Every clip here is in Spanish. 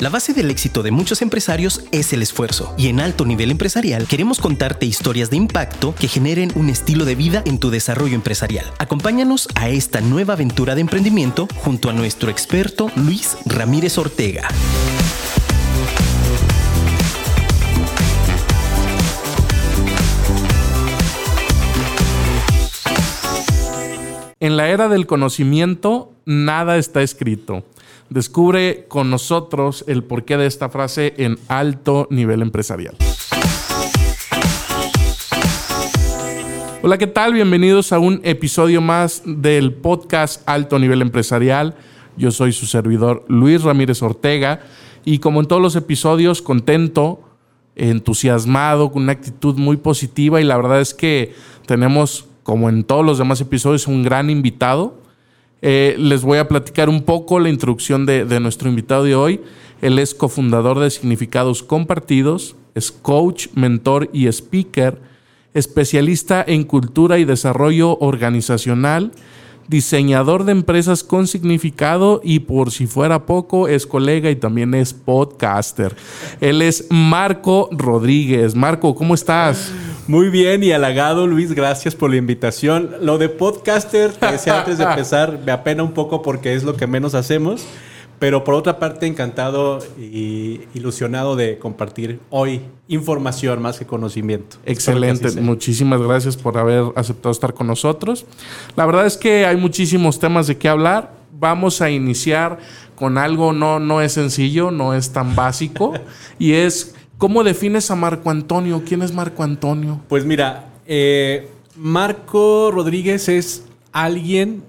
La base del éxito de muchos empresarios es el esfuerzo y en alto nivel empresarial queremos contarte historias de impacto que generen un estilo de vida en tu desarrollo empresarial. Acompáñanos a esta nueva aventura de emprendimiento junto a nuestro experto Luis Ramírez Ortega. En la era del conocimiento, nada está escrito. Descubre con nosotros el porqué de esta frase en alto nivel empresarial. Hola, ¿qué tal? Bienvenidos a un episodio más del podcast Alto Nivel Empresarial. Yo soy su servidor Luis Ramírez Ortega y como en todos los episodios, contento, entusiasmado, con una actitud muy positiva y la verdad es que tenemos como en todos los demás episodios, un gran invitado. Eh, les voy a platicar un poco la introducción de, nuestro invitado de hoy. Él es cofundador de Significados Compartidos, es coach, mentor y speaker, especialista en cultura y desarrollo organizacional diseñador de empresas con significado y por si fuera poco es colega y también es podcaster. Él es Marco Rodríguez. Marco, ¿cómo estás? Muy bien y halagado, Luis. Gracias por la invitación. Lo de podcaster, te decía antes de empezar, me apena un poco porque es lo que menos hacemos. Pero por otra parte, encantado y ilusionado de compartir hoy información más que conocimiento. Excelente, muchísimas gracias por haber aceptado estar con nosotros. La verdad es que hay muchísimos temas de qué hablar. Vamos a iniciar con algo no, no es sencillo, no es tan básico, y es ¿cómo defines a Marco Antonio? ¿Quién es Marco Antonio? Pues mira, eh, Marco Rodríguez es alguien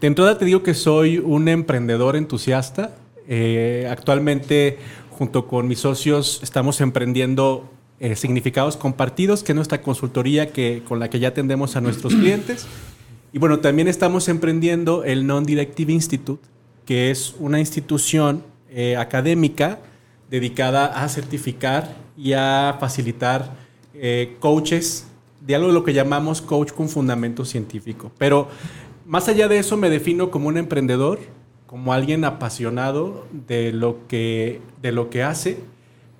de entrada te digo que soy un emprendedor entusiasta. Eh, actualmente, junto con mis socios, estamos emprendiendo eh, significados compartidos, que es nuestra consultoría que, con la que ya atendemos a nuestros clientes. Y bueno, también estamos emprendiendo el Non-Directive Institute, que es una institución eh, académica dedicada a certificar y a facilitar coaches de algo de lo que llamamos coach con fundamento científico. Pero más allá de eso, me defino como un emprendedor, como alguien apasionado de lo que, de lo que hace,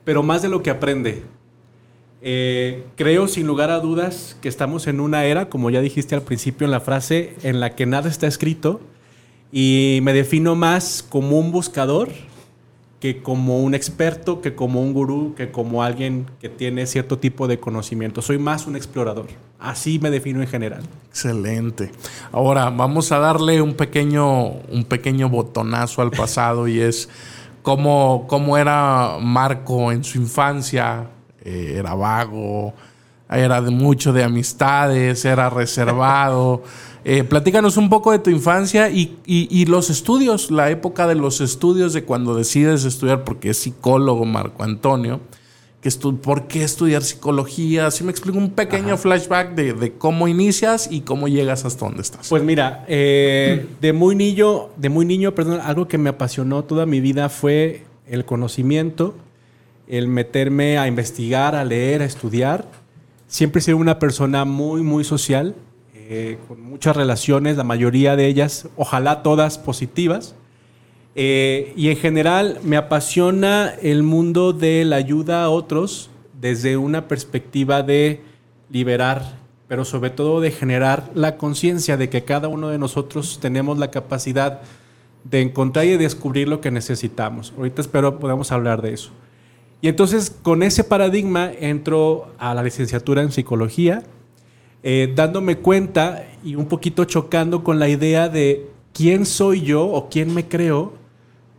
pero más de lo que aprende. Eh, creo sin lugar a dudas que estamos en una era, como ya dijiste al principio en la frase, en la que nada está escrito y me defino más como un buscador que como un experto, que como un gurú, que como alguien que tiene cierto tipo de conocimiento. Soy más un explorador. Así me defino en general. Excelente. Ahora vamos a darle un pequeño, un pequeño botonazo al pasado y es cómo, cómo era Marco en su infancia. Eh, era vago, era de mucho de amistades, era reservado. Eh, platícanos un poco de tu infancia y, los estudios, la época de los estudios de cuando decides estudiar, porque es psicólogo Marco Antonio. Que ¿Por qué estudiar psicología? Si me explico un pequeño flashback de, cómo inicias y cómo llegas hasta donde estás. Pues mira, eh, de muy niño, de muy niño, perdón, algo que me apasionó toda mi vida fue el conocimiento, el meterme a investigar, a leer, a estudiar. Siempre he sido una persona muy, muy social eh, con muchas relaciones, la mayoría de ellas, ojalá todas positivas. Eh, y en general me apasiona el mundo de la ayuda a otros desde una perspectiva de liberar, pero sobre todo de generar la conciencia de que cada uno de nosotros tenemos la capacidad de encontrar y descubrir lo que necesitamos. Ahorita espero podamos hablar de eso. Y entonces con ese paradigma entro a la licenciatura en psicología eh, dándome cuenta y un poquito chocando con la idea de quién soy yo o quién me creo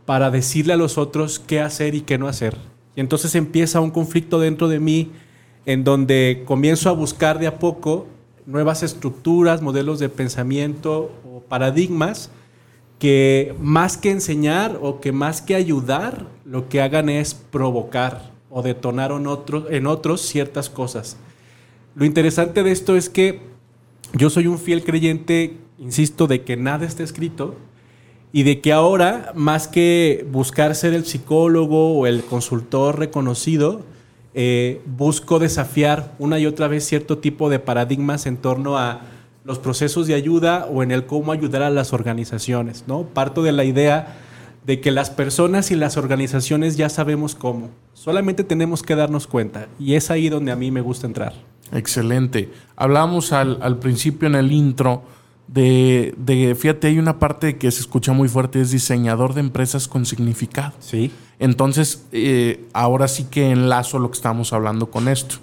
para decirle a los otros qué hacer y qué no hacer. Y entonces empieza un conflicto dentro de mí en donde comienzo a buscar de a poco nuevas estructuras, modelos de pensamiento o paradigmas que más que enseñar o que más que ayudar, lo que hagan es provocar o detonar en en otros ciertas cosas. Lo interesante de esto es que yo soy un fiel creyente, insisto, de que nada está escrito y de que ahora, más que buscar ser el psicólogo o el consultor reconocido, eh, busco desafiar una y otra vez cierto tipo de paradigmas en torno a los procesos de ayuda o en el cómo ayudar a las organizaciones. ¿no? Parto de la idea de que las personas y las organizaciones ya sabemos cómo. Solamente tenemos que darnos cuenta. Y es ahí donde a mí me gusta entrar. Excelente. Hablamos al, al principio en el intro de, de, fíjate, hay una parte que se escucha muy fuerte, es diseñador de empresas con significado. Sí. Entonces, eh, ahora sí que enlazo lo que estamos hablando con esto.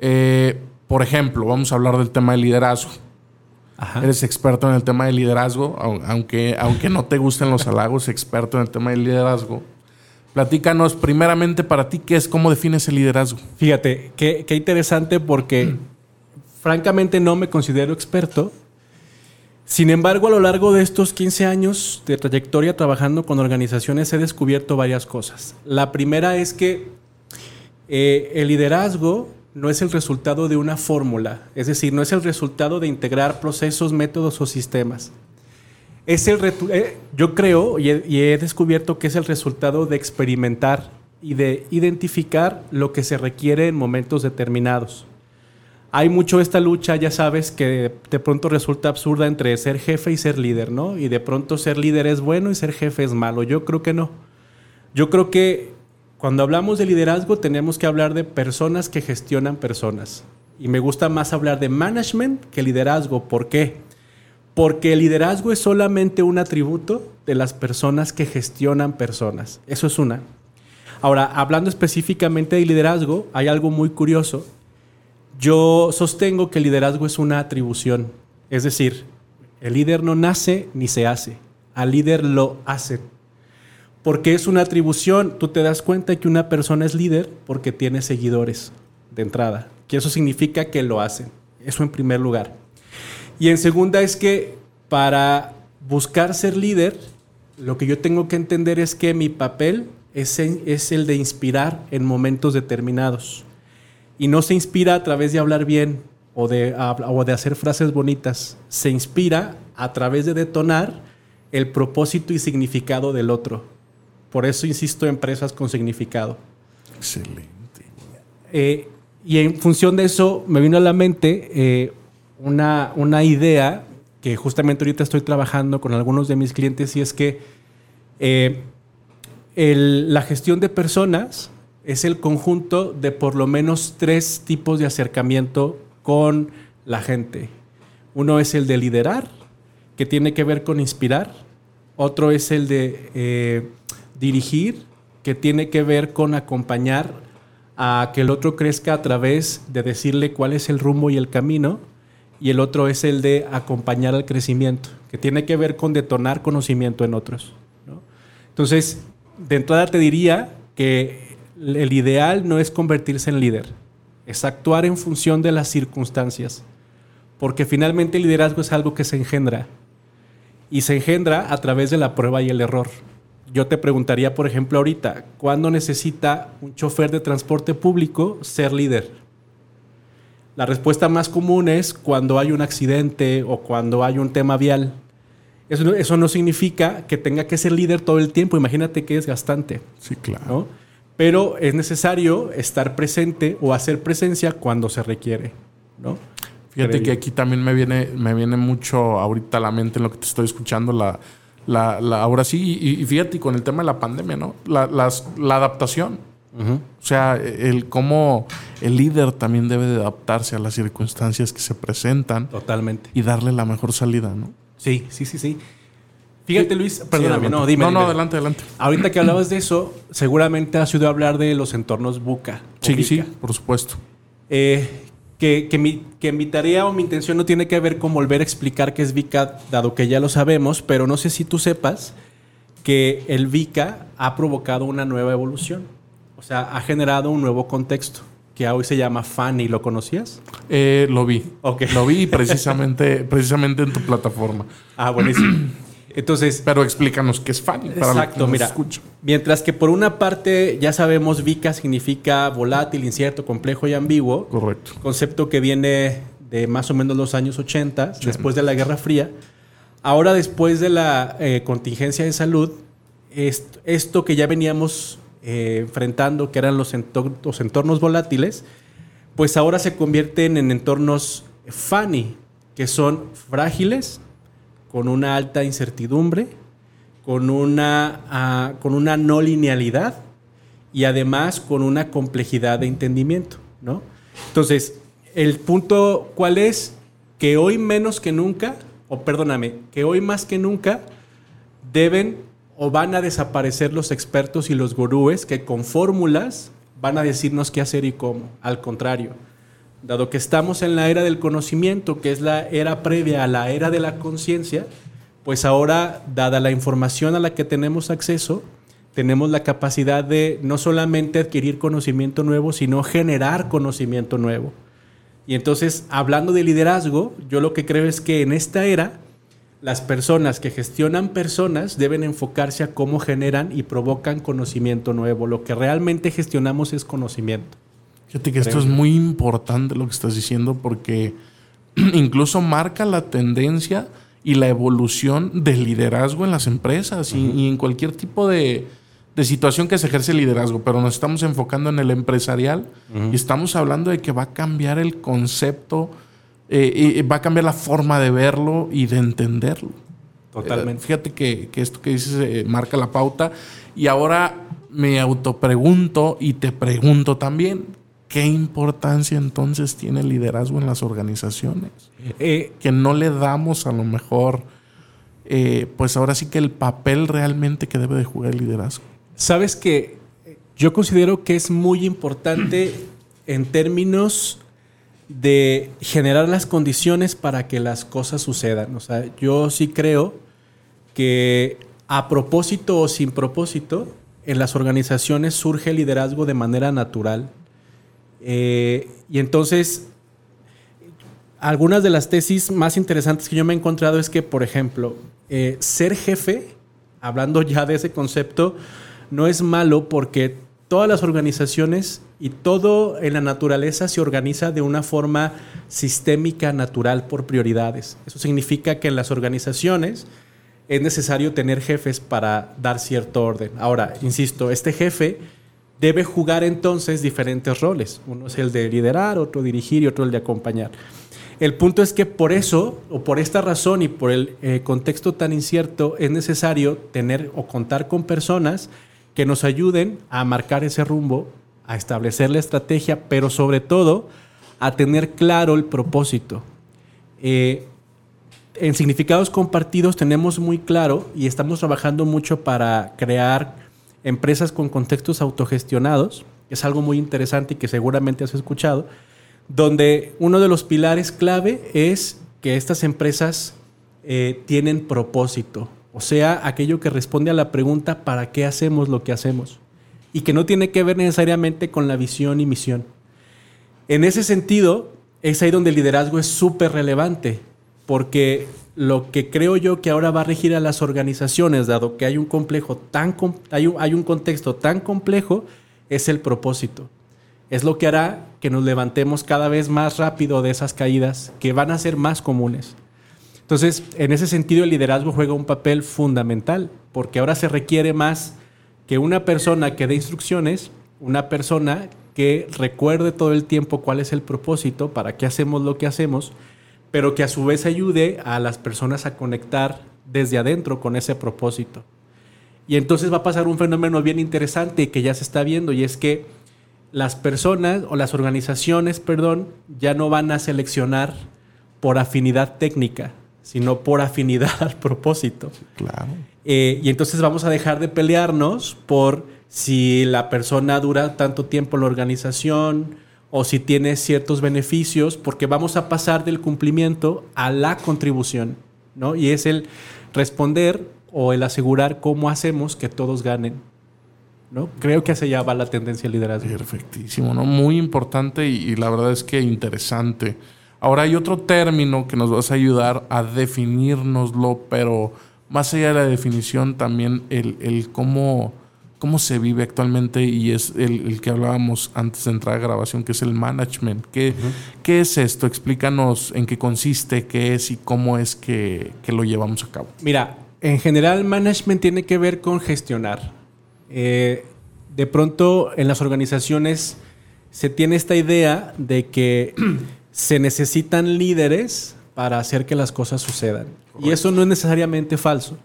Eh, por ejemplo, vamos a hablar del tema de liderazgo. Ajá. Eres experto en el tema de liderazgo, au- aunque, aunque no te gusten los halagos, experto en el tema de liderazgo. Platícanos primeramente para ti, ¿qué es? ¿Cómo defines el liderazgo? Fíjate, qué, qué interesante porque francamente no me considero experto. Sin embargo, a lo largo de estos 15 años de trayectoria trabajando con organizaciones he descubierto varias cosas. La primera es que eh, el liderazgo no es el resultado de una fórmula, es decir, no es el resultado de integrar procesos, métodos o sistemas. Es el eh, yo creo y he, y he descubierto que es el resultado de experimentar y de identificar lo que se requiere en momentos determinados. Hay mucho esta lucha, ya sabes, que de pronto resulta absurda entre ser jefe y ser líder, ¿no? Y de pronto ser líder es bueno y ser jefe es malo. Yo creo que no. Yo creo que cuando hablamos de liderazgo tenemos que hablar de personas que gestionan personas. Y me gusta más hablar de management que liderazgo. ¿Por qué? Porque el liderazgo es solamente un atributo de las personas que gestionan personas. Eso es una. Ahora, hablando específicamente de liderazgo, hay algo muy curioso. Yo sostengo que el liderazgo es una atribución. Es decir, el líder no nace ni se hace. Al líder lo hacen. Porque es una atribución. Tú te das cuenta que una persona es líder porque tiene seguidores de entrada. Que eso significa que lo hacen. Eso en primer lugar. Y en segunda es que para buscar ser líder, lo que yo tengo que entender es que mi papel es, el de inspirar en momentos determinados. Y no se inspira a través de hablar bien o de hacer frases bonitas. Se inspira a través de detonar el propósito y significado del otro. Por eso insisto empresas con significado. Excelente. Eh, y en función de eso me vino a la mente eh, una, una idea que justamente ahorita estoy trabajando con algunos de mis clientes y es que eh, el- la gestión de personas es el conjunto de por lo menos tres tipos de acercamiento con la gente. Uno es el de liderar, que tiene que ver con inspirar. Otro es el de eh, dirigir, que tiene que ver con acompañar a que el otro crezca a través de decirle cuál es el rumbo y el camino. Y el otro es el de acompañar al crecimiento, que tiene que ver con detonar conocimiento en otros. ¿no? Entonces, de entrada te diría que el ideal no es convertirse en líder, es actuar en función de las circunstancias, porque finalmente el liderazgo es algo que se engendra y se engendra a través de la prueba y el error. Yo te preguntaría, por ejemplo, ahorita, ¿cuándo necesita un chofer de transporte público ser líder? La respuesta más común es cuando hay un accidente o cuando hay un tema vial. Eso no, eso no significa que tenga que ser líder todo el tiempo. Imagínate que es gastante. Sí, claro. ¿no? Pero es necesario estar presente o hacer presencia cuando se requiere. ¿no? Fíjate Creo que yo. aquí también me viene, me viene mucho ahorita a la mente en lo que te estoy escuchando, la, la, la- ahora sí, y, y fíjate con el tema de la pandemia, ¿no? La, las- la adaptación. O sea, el cómo el líder también debe de adaptarse a las circunstancias que se presentan Totalmente. y darle la mejor salida, ¿no? Sí, sí, sí, sí. Fíjate, Luis, perdóname, Sí, no, dime. No, no, dime. adelante, adelante. Ahorita que hablabas de eso, seguramente has oído hablar de los entornos buca. Sí, sí, por supuesto. Eh, que, que mi, que mi tarea o mi intención no tiene que ver con volver a explicar qué es VICA, dado que ya lo sabemos, pero no sé si tú sepas que el VICA ha provocado una nueva evolución. O sea, ha generado un nuevo contexto que hoy se llama FANI. ¿Lo conocías? Eh, lo vi. Lo vi precisamente, precisamente en tu plataforma. Ah, buenísimo. Entonces, Pero explícanos qué es Fanny para Exacto, mira. escuchan. Mientras que por una parte ya sabemos VICA significa volátil, incierto, complejo y ambiguo, Correcto. concepto que viene de más o menos los años 80, después de la Guerra Fría. Ahora, después de la eh, contingencia de salud, est- esto que ya veníamos eh, enfrentando, que eran los, entor- los entornos volátiles, pues ahora se convierten en entornos FANI, que son frágiles, con una alta incertidumbre, con una, ah, con una no linealidad y además con una complejidad de entendimiento, ¿no? Entonces, el punto, ¿cuál es? Que hoy menos que nunca, o perdóname, que hoy más que nunca deben o van a desaparecer los expertos y los gurúes que con fórmulas van a decirnos qué hacer y cómo. Al contrario, dado que estamos en la era del conocimiento, que es la era previa a la era de la conciencia, pues ahora, dada la información a la que tenemos acceso, tenemos la capacidad de no solamente adquirir conocimiento nuevo, sino generar conocimiento nuevo. Y entonces, hablando de liderazgo, yo lo que creo es que en esta era, las personas que gestionan personas deben enfocarse a cómo generan y provocan conocimiento nuevo. Lo que realmente gestionamos es conocimiento. Fíjate que esto es muy importante lo que estás diciendo porque incluso marca la tendencia y la evolución del liderazgo en las empresas y, en cualquier tipo de, situación que se ejerce liderazgo, pero nos estamos enfocando en el empresarial y estamos hablando de que va a cambiar el concepto eh, y va a cambiar la forma de verlo y de entenderlo. Totalmente. Eh, fíjate que, esto que dices eh, marca la pauta. Y ahora me autopregunto y te pregunto también, ¿qué importancia entonces tiene el liderazgo en las organizaciones? que no le damos a lo mejor, pues ahora sí que el papel realmente que debe de jugar el liderazgo. Sabes que yo considero que es muy importante en términos de generar las condiciones para que las cosas sucedan. O sea, yo sí creo que a propósito o sin propósito, en las organizaciones surge el liderazgo de manera natural. Eh, y entonces, algunas de las tesis más interesantes que yo me he encontrado es que, por ejemplo, eh, ser jefe, hablando ya de ese concepto, no es malo porque todas las organizaciones y todo en la naturaleza se organiza de una forma sistémica, natural, por prioridades. Eso significa que en las organizaciones es necesario tener jefes para dar cierto orden. Ahora, insisto, este jefe debe jugar entonces diferentes roles. Uno es el de liderar, otro dirigir y otro el de acompañar. El punto es que por eso, o por esta razón y por el eh, contexto tan incierto, es necesario tener o contar con personas que nos ayuden a marcar ese rumbo, a establecer la estrategia, pero sobre todo a tener claro el propósito. Eh, en significados compartidos tenemos muy claro y estamos trabajando mucho para crear empresas con contextos autogestionados. Es algo muy interesante y que seguramente has escuchado, donde uno de los pilares clave es que estas empresas eh, tienen propósito, o sea, aquello que responde a la pregunta ¿para qué hacemos lo que hacemos? Y que no tiene que ver necesariamente con la visión y misión. En ese sentido, es ahí donde el liderazgo es súper relevante, porque lo que creo yo que ahora va a regir a las organizaciones, dado que hay un complejo tan hay un, hay un contexto tan complejo, es el propósito. Es lo que hará que nos levantemos cada vez más rápido de esas caídas que van a ser más comunes. Entonces, en ese sentido, el liderazgo juega un papel fundamental, porque ahora se requiere más que una persona que dé instrucciones, una persona que recuerde todo el tiempo cuál es el propósito, para qué hacemos lo que hacemos, pero que a su vez ayude a las personas a conectar desde adentro con ese propósito. Y entonces va a pasar un fenómeno bien interesante que ya se está viendo y es que las personas o las organizaciones, perdón, ya no van a seleccionar por afinidad técnica, sino por afinidad al propósito. Claro. Eh, y entonces vamos a dejar de pelearnos por si la persona dura tanto tiempo en la organización o si tiene ciertos beneficios, porque vamos a pasar del cumplimiento a la contribución, ¿no? Y es el responder o el asegurar cómo hacemos que todos ganen. ¿no? Creo que hacia allá va la tendencia liderazgo. Perfectísimo, ¿no? Muy importante y la verdad es que interesante. Ahora hay otro término que nos vas a ayudar a definirnoslo, pero más allá de la definición, también el, cómo, cómo se vive actualmente y es el, que hablábamos antes de entrar a grabación, que es el management. ¿Qué, ¿qué es esto? Explícanos en qué consiste, qué es y cómo es que, lo llevamos a cabo. Mira, en general management tiene que ver con gestionar. Eh, de pronto en las organizaciones se tiene esta idea de que se necesitan líderes para hacer que las cosas sucedan. Y eso no es necesariamente falso.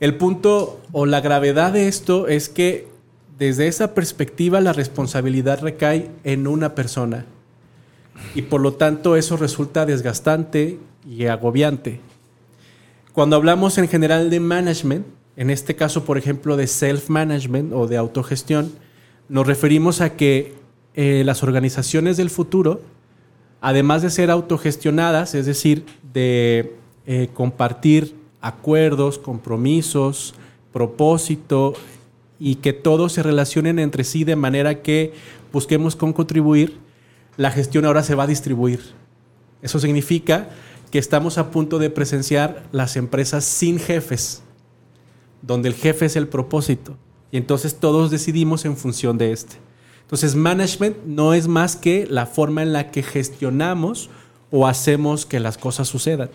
El punto o la gravedad de esto es que desde esa perspectiva la responsabilidad recae en una persona. Y por lo tanto eso resulta desgastante y agobiante. Cuando hablamos en general de management, en este caso por ejemplo de self-management o de autogestión, nos referimos a que eh, las organizaciones del futuro, además de ser autogestionadas, es decir, de eh, compartir acuerdos, compromisos, propósito y que todos se relacionen entre sí de manera que busquemos con contribuir, la gestión ahora se va a distribuir. Eso significa que estamos a punto de presenciar las empresas sin jefes, donde el jefe es el propósito y entonces todos decidimos en función de este. Entonces, management no es más que la forma en la que gestionamos o hacemos que las cosas sucedan.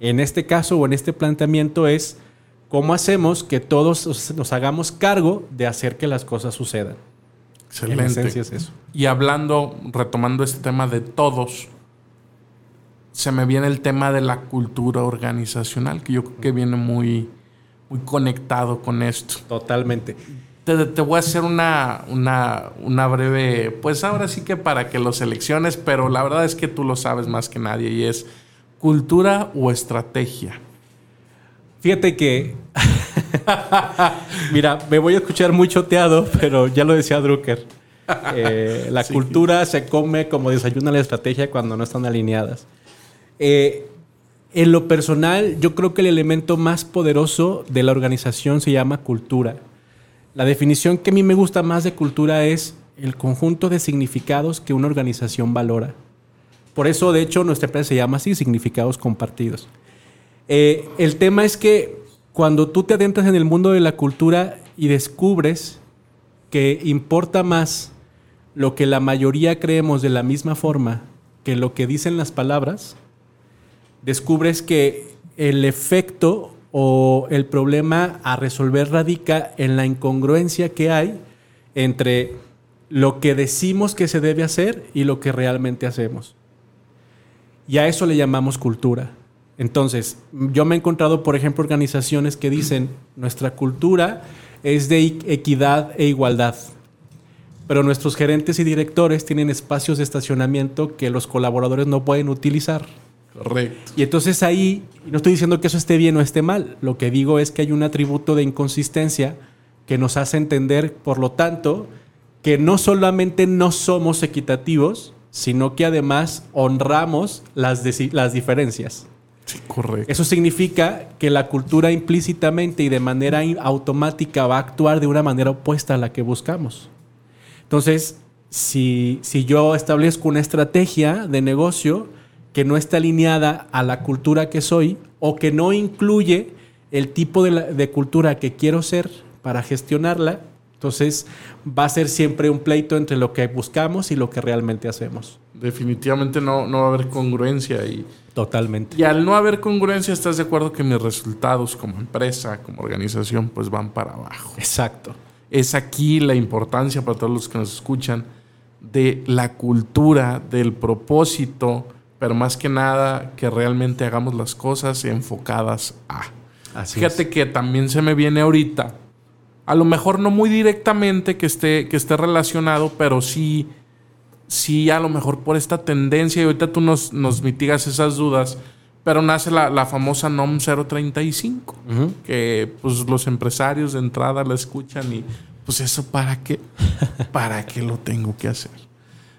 En este caso o en este planteamiento es cómo hacemos que todos nos hagamos cargo de hacer que las cosas sucedan. Excelente. En esencia es eso. Y hablando, retomando este tema de todos, se me viene el tema de la cultura organizacional, que yo creo que viene muy, muy conectado con esto. Totalmente. Te, te voy a hacer una, una, una breve, pues ahora sí que para que lo selecciones, pero la verdad es que tú lo sabes más que nadie y es cultura o estrategia. Fíjate que. Mira, me voy a escuchar muy choteado, pero ya lo decía Drucker. Eh, la Sí. cultura se come como desayuna la estrategia cuando no están alineadas. Eh, en lo personal, yo creo que el elemento más poderoso de la organización se llama cultura. La definición que a mí me gusta más de cultura es el conjunto de significados que una organización valora. Por eso, de hecho, nuestra empresa se llama así, significados compartidos. Eh, el tema es que cuando tú te adentras en el mundo de la cultura y descubres que importa más lo que la mayoría creemos de la misma forma que lo que dicen las palabras, descubres que el efecto o el problema a resolver radica en la incongruencia que hay entre lo que decimos que se debe hacer y lo que realmente hacemos. Y a eso le llamamos cultura. Entonces, yo me he encontrado, por ejemplo, organizaciones que dicen, nuestra cultura es de equidad e igualdad, pero nuestros gerentes y directores tienen espacios de estacionamiento que los colaboradores no pueden utilizar. Correcto. Y entonces ahí, no estoy diciendo que eso esté bien o esté mal, lo que digo es que hay un atributo de inconsistencia que nos hace entender, por lo tanto, que no solamente no somos equitativos, sino que además honramos las, las diferencias. Sí, correcto. Eso significa que la cultura implícitamente y de manera automática va a actuar de una manera opuesta a la que buscamos. Entonces, si, si yo establezco una estrategia de negocio que no está alineada a la cultura que soy o que no incluye el tipo de, la- de cultura que quiero ser para gestionarla, entonces va a ser siempre un pleito entre lo que buscamos y lo que realmente hacemos. Definitivamente no, no va a haber congruencia y, Totalmente. y al no haber congruencia estás de acuerdo que mis resultados como empresa, como organización, pues van para abajo. Exacto. Es aquí la importancia para todos los que nos escuchan de la cultura, del propósito, pero más que nada que realmente hagamos las cosas enfocadas a. Así Fíjate es. que también se me viene ahorita, a lo mejor no muy directamente que esté, que esté relacionado, pero sí, sí a lo mejor por esta tendencia, y ahorita tú nos, nos mitigas esas dudas, pero nace la, la famosa NOM 035, Ujú. que pues los empresarios de entrada la escuchan y pues eso para qué, para qué lo tengo que hacer.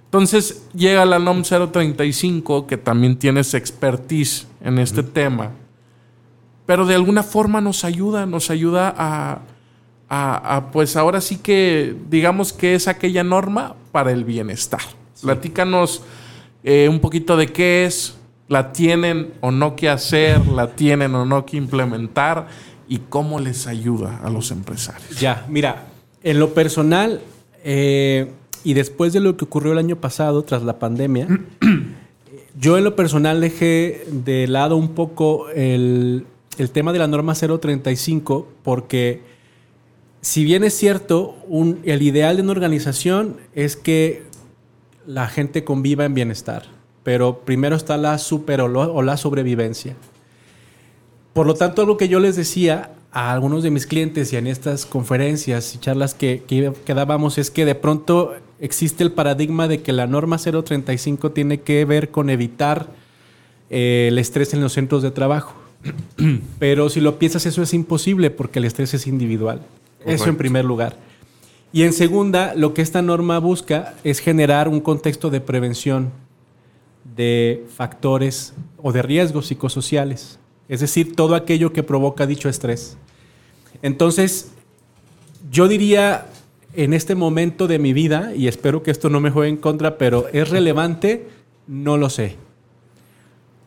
Entonces llega la NOM 035, que también tienes expertise en este tema, pero de alguna forma nos ayuda, nos ayuda a, a- a, pues ahora sí que digamos que es aquella norma para el bienestar. Platícanos eh, un poquito de qué es, la tienen o no que hacer, la tienen o no que implementar y cómo les ayuda a los empresarios. Ya, mira, en lo personal, eh, y después de lo que ocurrió el año pasado, tras la pandemia, yo en lo personal dejé de lado un poco el, el tema de la norma 035, porque si bien es cierto, el ideal de una organización es que la gente conviva en bienestar, pero primero está la super o, la sobrevivencia. Por lo tanto, algo que yo les decía a algunos de mis clientes y en estas conferencias y charlas que, que, que dábamos es que de pronto existe el paradigma de que la norma 035 tiene que ver con evitar eh, el estrés en los centros de trabajo. Pero si lo piensas, eso es imposible porque el estrés es individual. Eso en primer lugar. Y en segunda, lo que esta norma busca es generar un contexto de prevención de factores o de riesgos psicosociales. Es decir, todo aquello que provoca dicho estrés. Entonces, yo diría en este momento de mi vida, y espero que esto no me juegue en contra, pero ¿es relevante? No lo sé.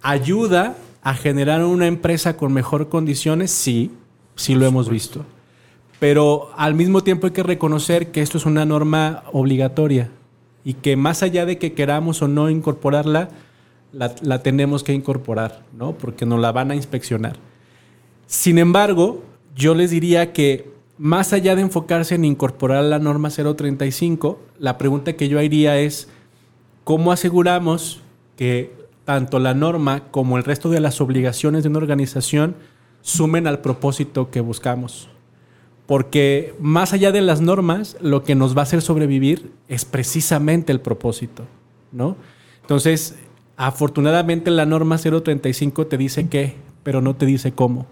¿Ayuda a generar una empresa con mejor condiciones? Sí, sí lo hemos visto. Pero al mismo tiempo hay que reconocer que esto es una norma obligatoria y que más allá de que queramos o no incorporarla, la, tenemos que incorporar, ¿no? Porque nos la van a inspeccionar. Sin embargo, yo les diría que más allá de enfocarse en incorporar la norma 035, la pregunta que yo haría es, ¿cómo aseguramos que tanto la norma como el resto de las obligaciones de una organización sumen al propósito que buscamos? Porque más allá de las normas, lo que nos va a hacer sobrevivir es precisamente el propósito, ¿no? Entonces, afortunadamente la norma 035 te dice qué, pero no te dice cómo.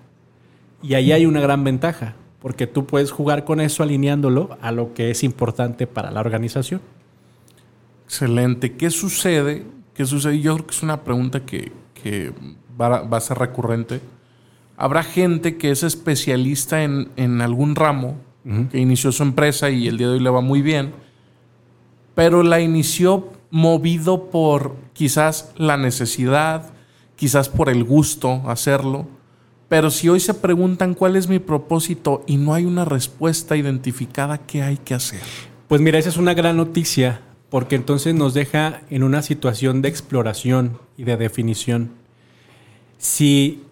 Y ahí hay una gran ventaja, porque tú puedes jugar con eso alineándolo a lo que es importante para la organización. Excelente. ¿Qué sucede? ¿Qué sucede? Yo creo que es una pregunta que, va, a ser recurrente Habrá gente que es especialista en, algún ramo, que inició su empresa y el día de hoy le va muy bien, pero la inició movido por quizás la necesidad, quizás por el gusto hacerlo. Pero si hoy se preguntan cuál es mi propósito y no hay una respuesta identificada, ¿qué hay que hacer? Pues mira, esa es una gran noticia, porque entonces nos deja en una situación de exploración y de definición. Si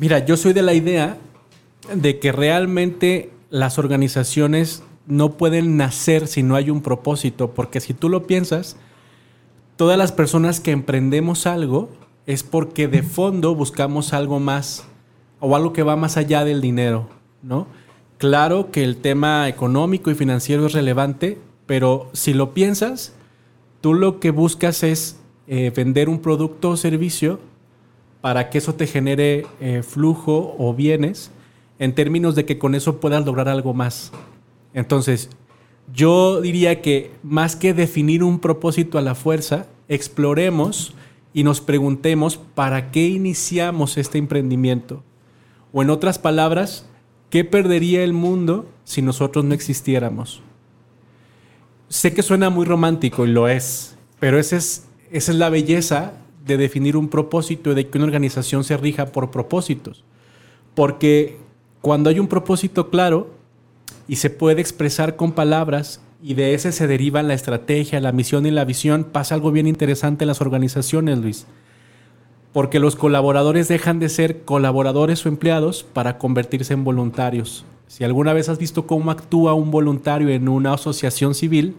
Mira, yo soy de la idea de que realmente las organizaciones no pueden nacer si no hay un propósito, porque si tú lo piensas, todas las personas que emprendemos algo es porque de fondo buscamos algo más o algo que va más allá del dinero, ¿no? Claro que el tema económico y financiero es relevante, pero si lo piensas, tú lo que buscas es eh, vender un producto o servicio para que eso te genere eh, flujo o bienes en términos de que con eso puedas lograr algo más. Entonces, yo diría que más que definir un propósito a la fuerza, exploremos y nos preguntemos para qué iniciamos este emprendimiento. O en otras palabras, ¿qué perdería el mundo si nosotros no existiéramos? Sé que suena muy romántico y lo es, pero esa es, esa es la belleza de definir un propósito y de que una organización se rija por propósitos. Porque cuando hay un propósito claro y se puede expresar con palabras y de ese se derivan la estrategia, la misión y la visión, pasa algo bien interesante en las organizaciones, Luis. Porque los colaboradores dejan de ser colaboradores o empleados para convertirse en voluntarios. Si alguna vez has visto cómo actúa un voluntario en una asociación civil,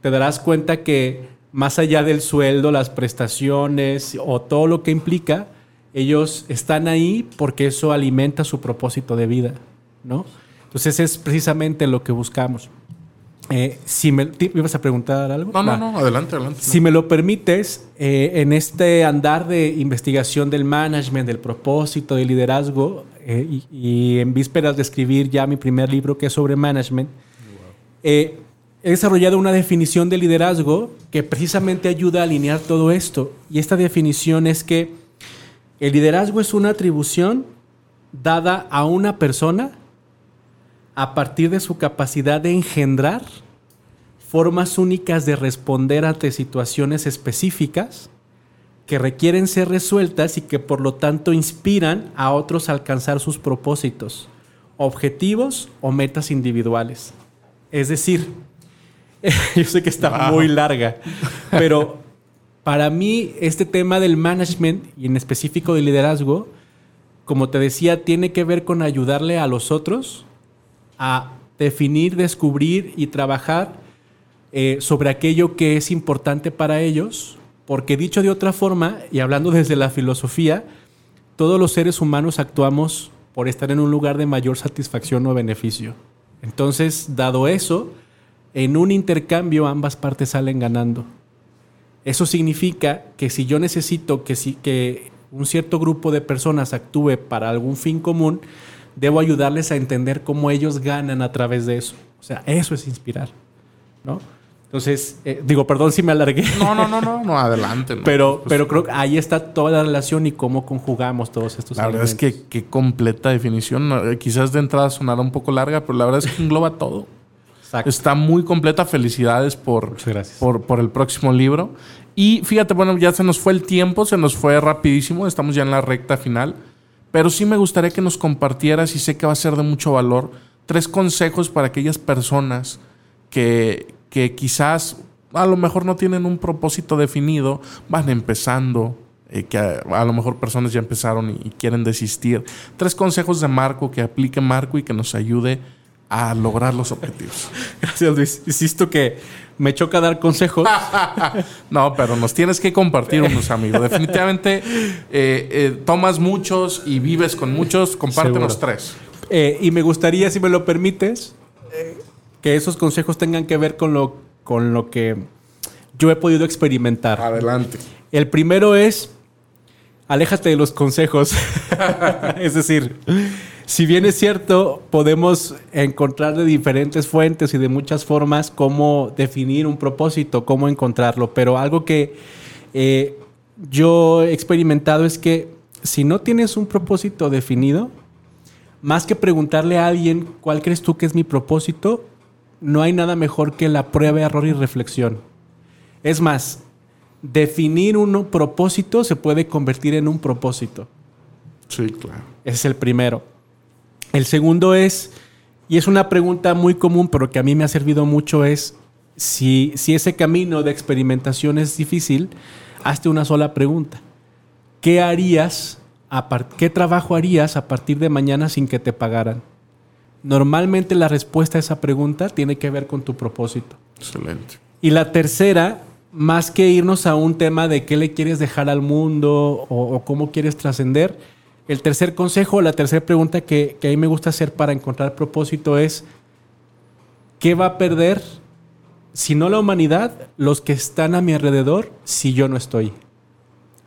te darás cuenta que más allá del sueldo, las prestaciones o todo lo que implica, ellos están ahí porque eso alimenta su propósito de vida, ¿no? Entonces es precisamente lo que buscamos. Eh, si me, ibas a preguntar algo? No, no, no, adelante, adelante. Si me lo permites, eh, en este andar de investigación del management, del propósito, del liderazgo, eh, y, en vísperas de escribir ya mi primer libro que es sobre management, he desarrollado una definición de liderazgo que precisamente ayuda a alinear todo esto. Y esta definición es que el liderazgo es una atribución dada a una persona a partir de su capacidad de engendrar formas únicas de responder ante situaciones específicas que requieren ser resueltas y que por lo tanto inspiran a otros a alcanzar sus propósitos, objetivos o metas individuales. Es decir, Yo sé que está muy larga, pero para mí este tema del management y en específico del liderazgo, como te decía, tiene que ver con ayudarle a los otros a definir, descubrir y trabajar eh, sobre aquello que es importante para ellos, porque dicho de otra forma, y hablando desde la filosofía, todos los seres humanos actuamos por estar en un lugar de mayor satisfacción o beneficio. Entonces, dado eso, en un intercambio ambas partes salen ganando. Eso significa que si yo necesito que, si, que un cierto grupo de personas actúe para algún fin común, debo ayudarles a entender cómo ellos ganan a través de eso. O sea, eso es inspirar, ¿no? Entonces, eh, digo, perdón si me alargué. No, no, no, no, no adelante. No. Pero, Pues, pero creo que ahí está toda la relación y cómo conjugamos todos estos La verdad es que elementos. qué completa definición. Quizás de entrada sonará un poco larga, pero la verdad es que engloba todo. Exacto. Está muy completa. Felicidades por, por, por el próximo libro. Y fíjate, bueno, ya se nos fue el tiempo, se nos fue rapidísimo, estamos ya en la recta final. Pero sí me gustaría que nos compartieras, y sé que va a ser de mucho valor, tres consejos para aquellas personas que, que quizás a lo mejor no tienen un propósito definido, van empezando, eh, que a, a lo mejor personas ya empezaron y, y quieren desistir. Tres consejos de Marco que aplique Marco y que nos ayude a lograr los objetivos. Gracias, Luis. Insisto que me choca dar consejos. No, pero nos tienes que compartir unos amigos. Definitivamente eh, eh, tomas muchos y vives con muchos. Compártenos Seguro. tres. Eh, y me gustaría, si me lo permites, que esos consejos tengan que ver con lo, con lo que yo he podido experimentar. Adelante. El primero es, aléjate de los consejos. es decir, si bien es cierto, podemos encontrar de diferentes fuentes y de muchas formas cómo definir un propósito, cómo encontrarlo, pero algo que eh, yo he experimentado es que si no tienes un propósito definido, más que preguntarle a alguien cuál crees tú que es mi propósito, no hay nada mejor que la prueba, error y reflexión. Es más, definir un propósito se puede convertir en un propósito. Sí, claro. Ese es el primero. El segundo es, y es una pregunta muy común, pero que a mí me ha servido mucho, es si, si ese camino de experimentación es difícil, hazte una sola pregunta. ¿Qué harías, a qué trabajo harías a partir de mañana sin que te pagaran? Normalmente la respuesta a esa pregunta tiene que ver con tu propósito. Excelente. Y la tercera, más que irnos a un tema de qué le quieres dejar al mundo o, o cómo quieres trascender, el tercer consejo, la tercera pregunta que, que a mí me gusta hacer para encontrar propósito es, ¿qué va a perder, si no la humanidad, los que están a mi alrededor, si yo no estoy?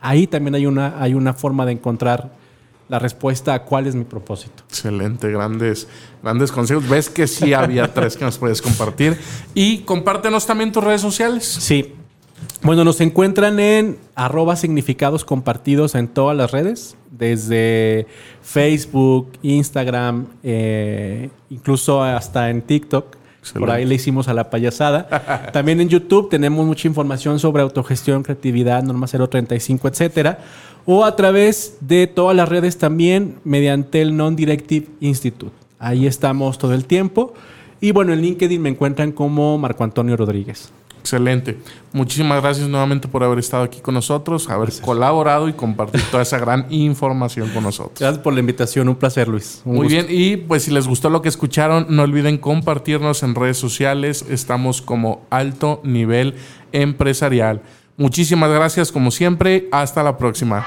Ahí también hay una, hay una forma de encontrar la respuesta a cuál es mi propósito. Excelente, grandes, grandes consejos. Ves que sí había tres que nos puedes compartir. Y compártenos también tus redes sociales. Sí. Bueno, nos encuentran en arroba significados compartidos en todas las redes, desde Facebook, Instagram, eh, incluso hasta en TikTok. Por ahí le hicimos a la payasada. También en YouTube tenemos mucha información sobre autogestión, creatividad, norma 035, etcétera. O a través de todas las redes también mediante el Non-Directive Institute. Ahí estamos todo el tiempo. Y bueno, en LinkedIn me encuentran como Marco Antonio Rodríguez. Excelente. Muchísimas gracias nuevamente por haber estado aquí con nosotros, haber colaborado y compartir toda esa gran información con nosotros. Gracias por la invitación, un placer, Luis. Un Muy gusto. bien, y pues si les gustó lo que escucharon, no olviden compartirnos en redes sociales. Estamos como alto nivel empresarial. Muchísimas gracias como siempre. Hasta la próxima.